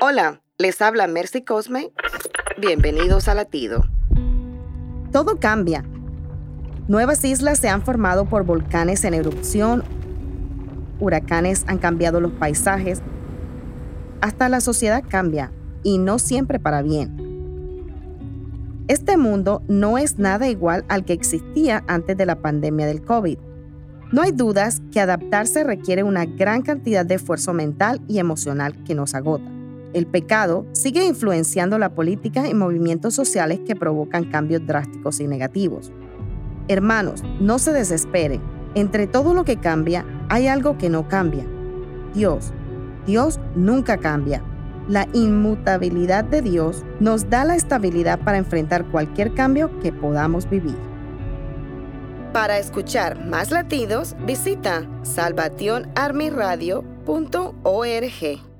Hola, les habla Mercy Cosme. Bienvenidos a Latido. Todo cambia. Nuevas islas se han formado por volcanes en erupción, huracanes han cambiado los paisajes, hasta la sociedad cambia y no siempre para bien. Este mundo no es nada igual al que existía antes de la pandemia del COVID. No hay dudas que adaptarse requiere una gran cantidad de esfuerzo mental y emocional que nos agota. El pecado sigue influenciando la política y movimientos sociales que provocan cambios drásticos y negativos. Hermanos, no se desesperen. Entre todo lo que cambia, hay algo que no cambia. Dios. Dios nunca cambia. La inmutabilidad de Dios nos da la estabilidad para enfrentar cualquier cambio que podamos vivir. Para escuchar más latidos, visita salvationarmyradio.org.